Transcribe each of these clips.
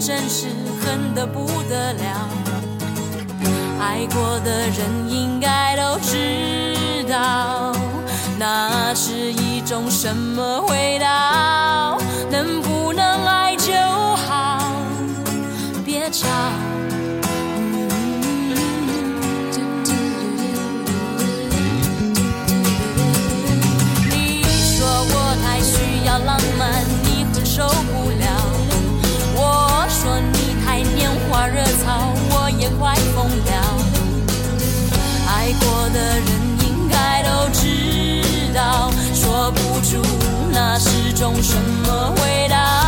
真是恨得不得了。爱过的人应该都知道，那是一种什么味道？能不能爱就好，别吵。的人应该都知道，说不出那是种什么味道。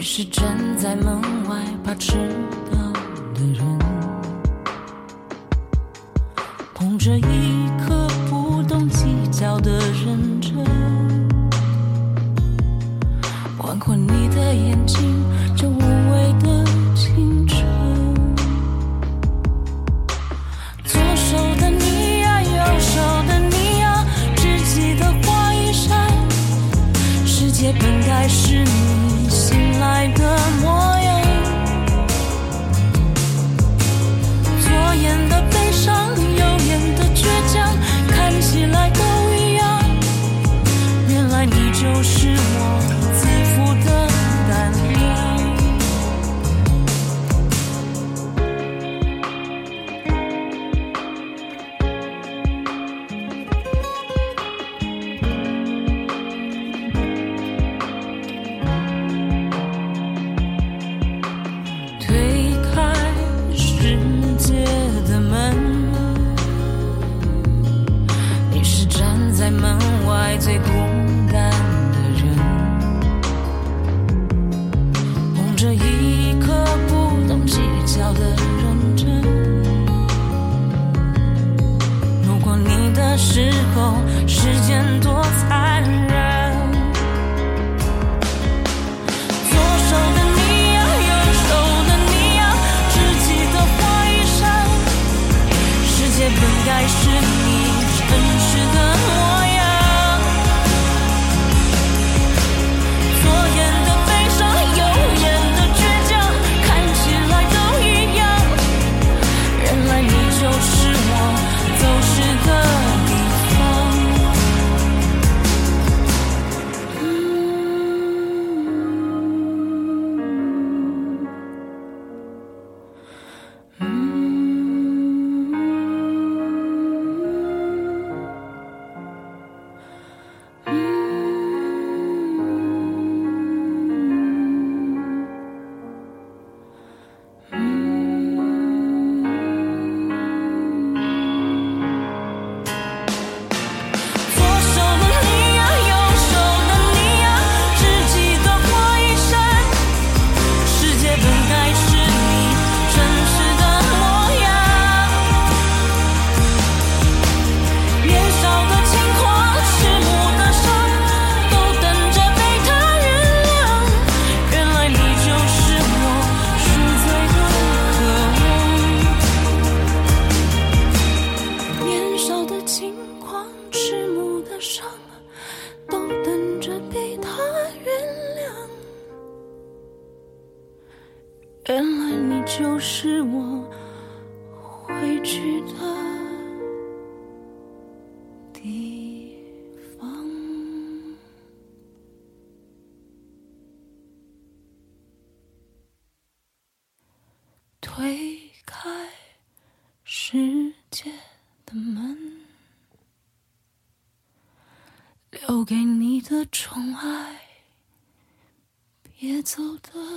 于是站在门外怕迟到的人，捧着一颗不懂计较的认真，黄过你的眼睛就无畏的青春，左手的你呀，右手的你呀，只记得花一扇，世界本该是。就是我。上都等着被他原谅。原来你就是我回去的走的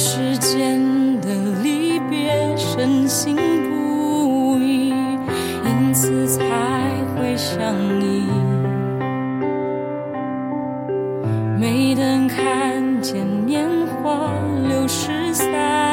时间的离别，深信不疑，因此才会想你。没等看见年华流逝散。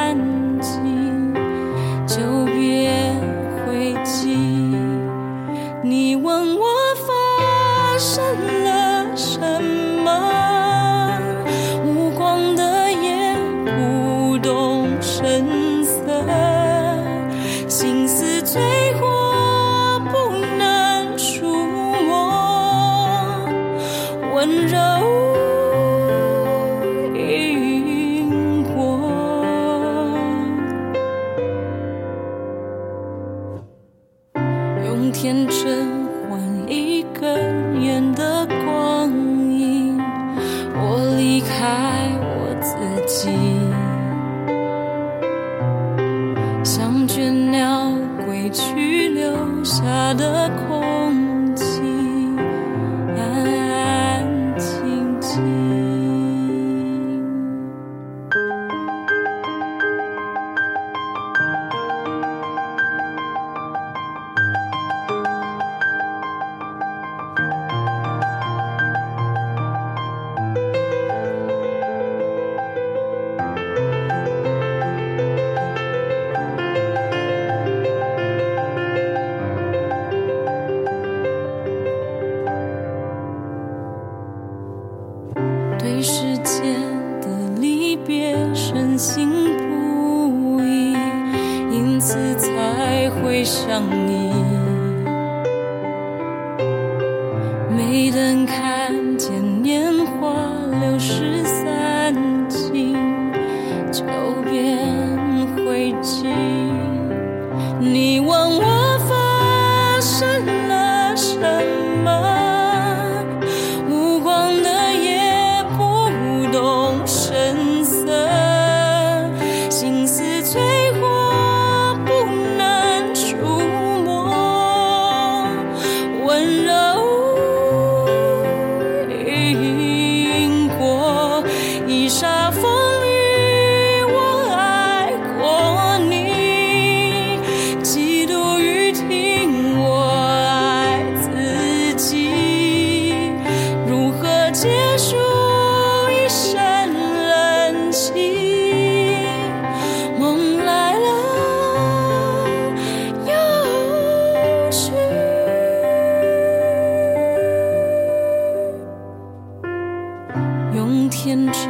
天真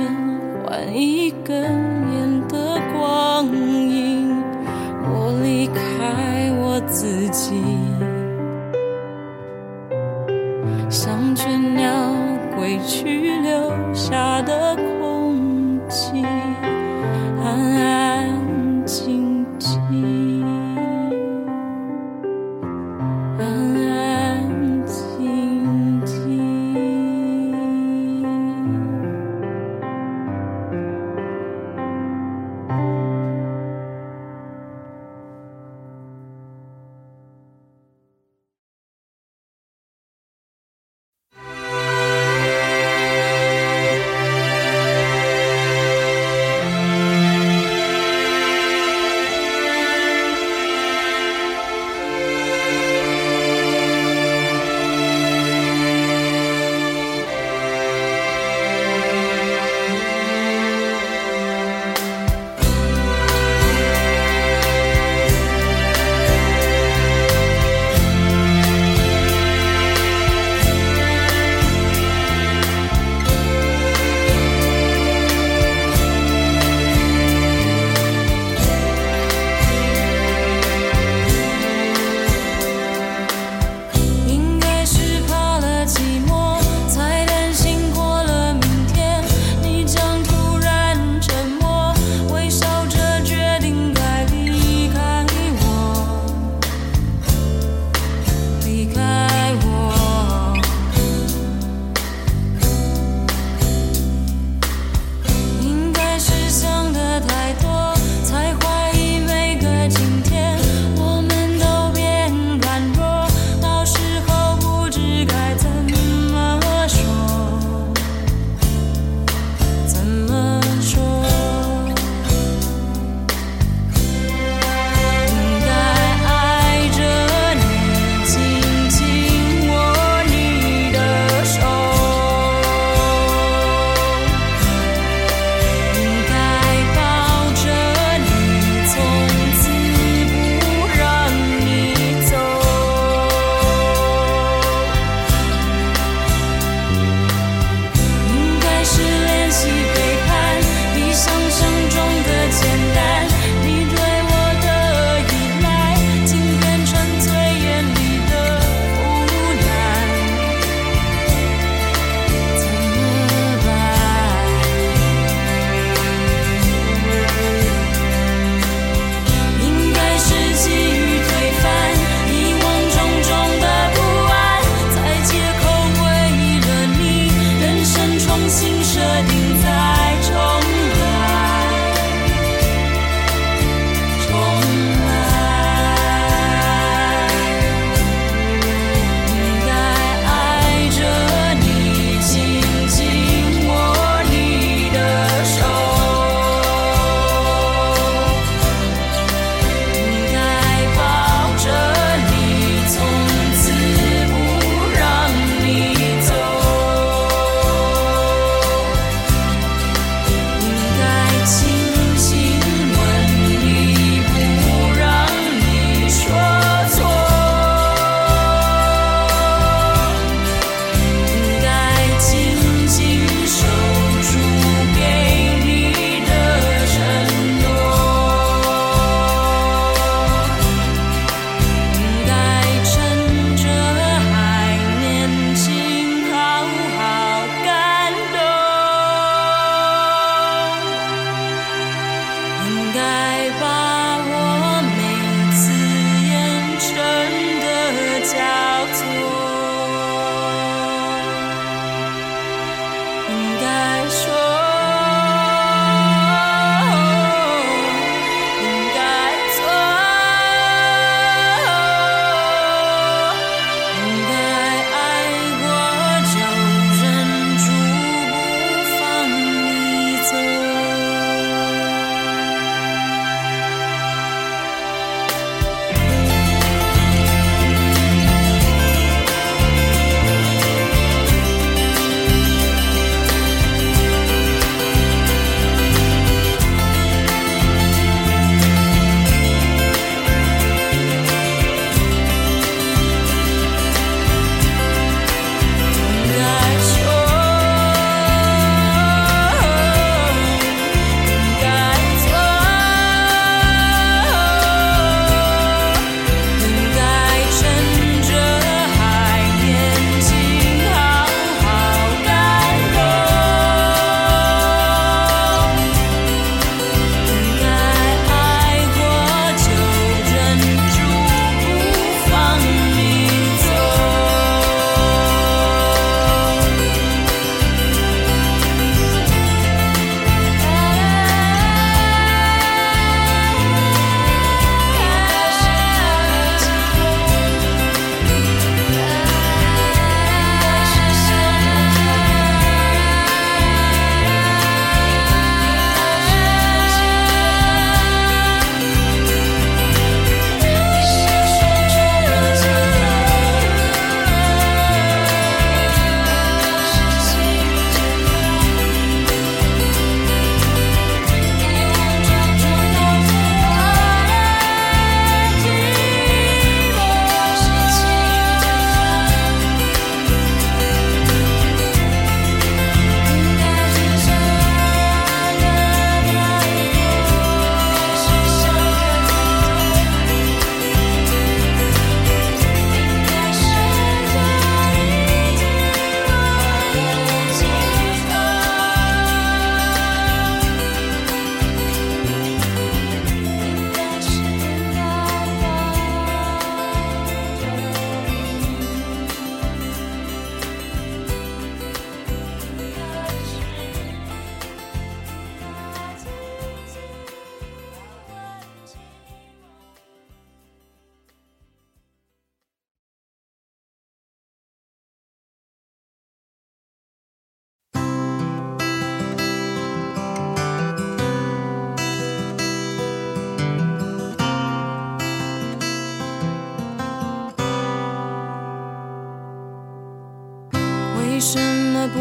换一根烟的光阴，我离开我自己。像倦鸟归去。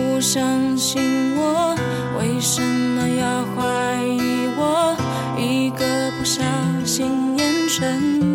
不相信我为什么要怀疑我？一个不小心变成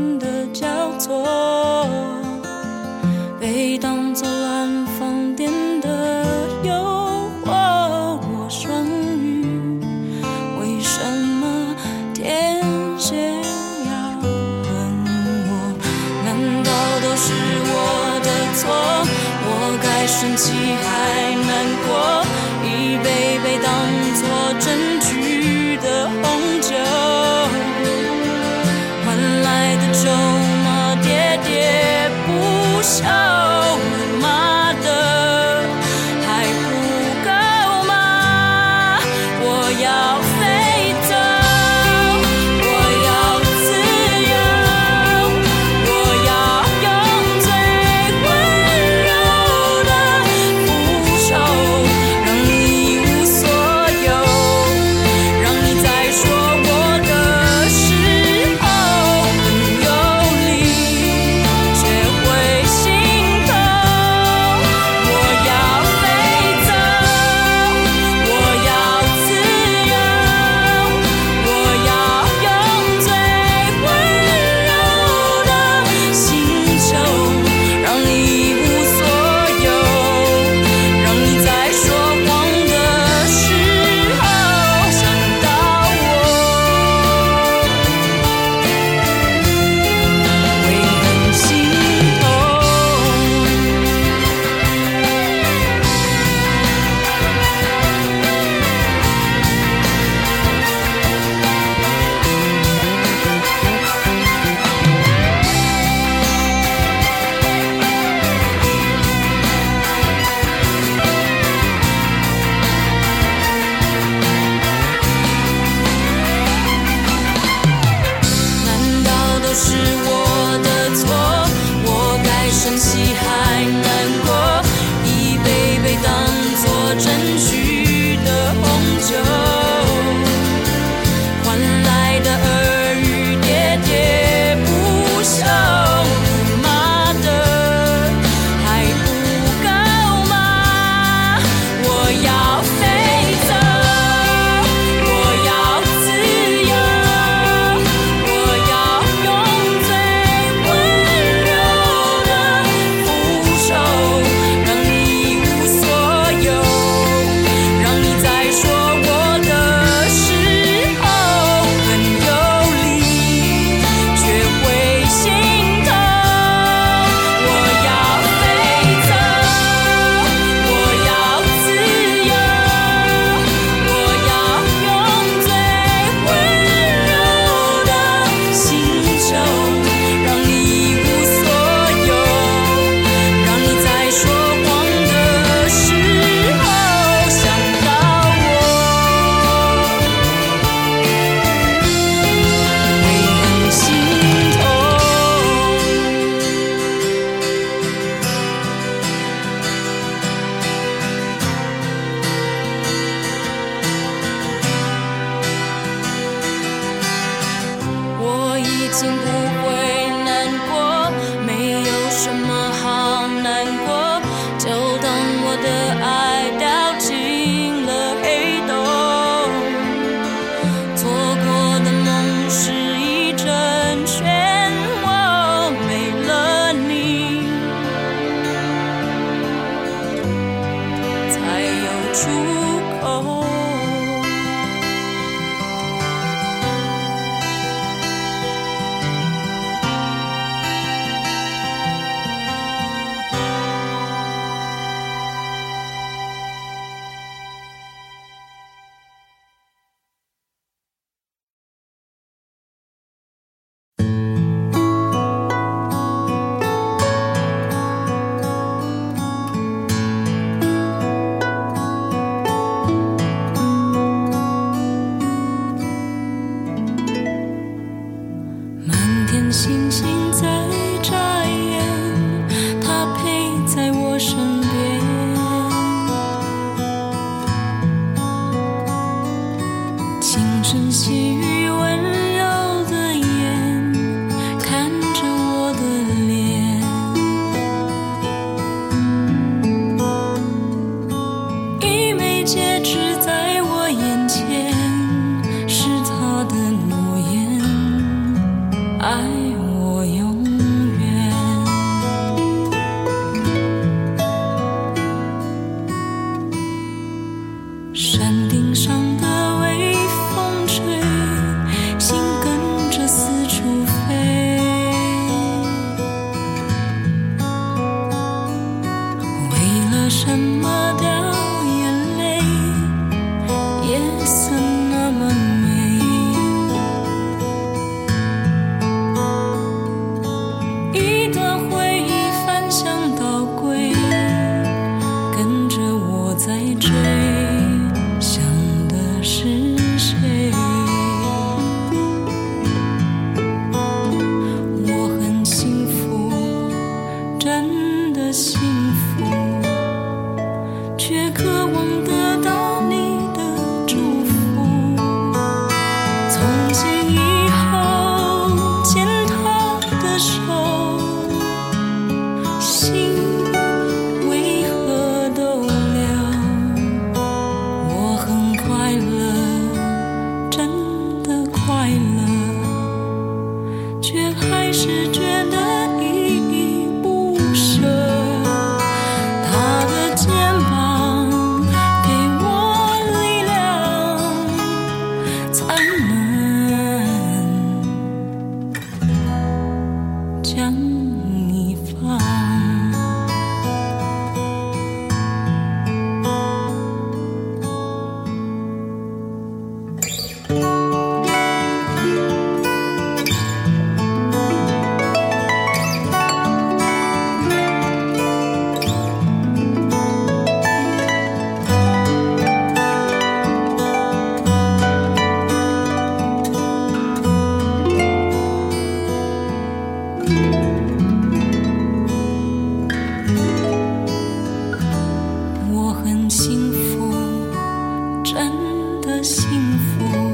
的幸福，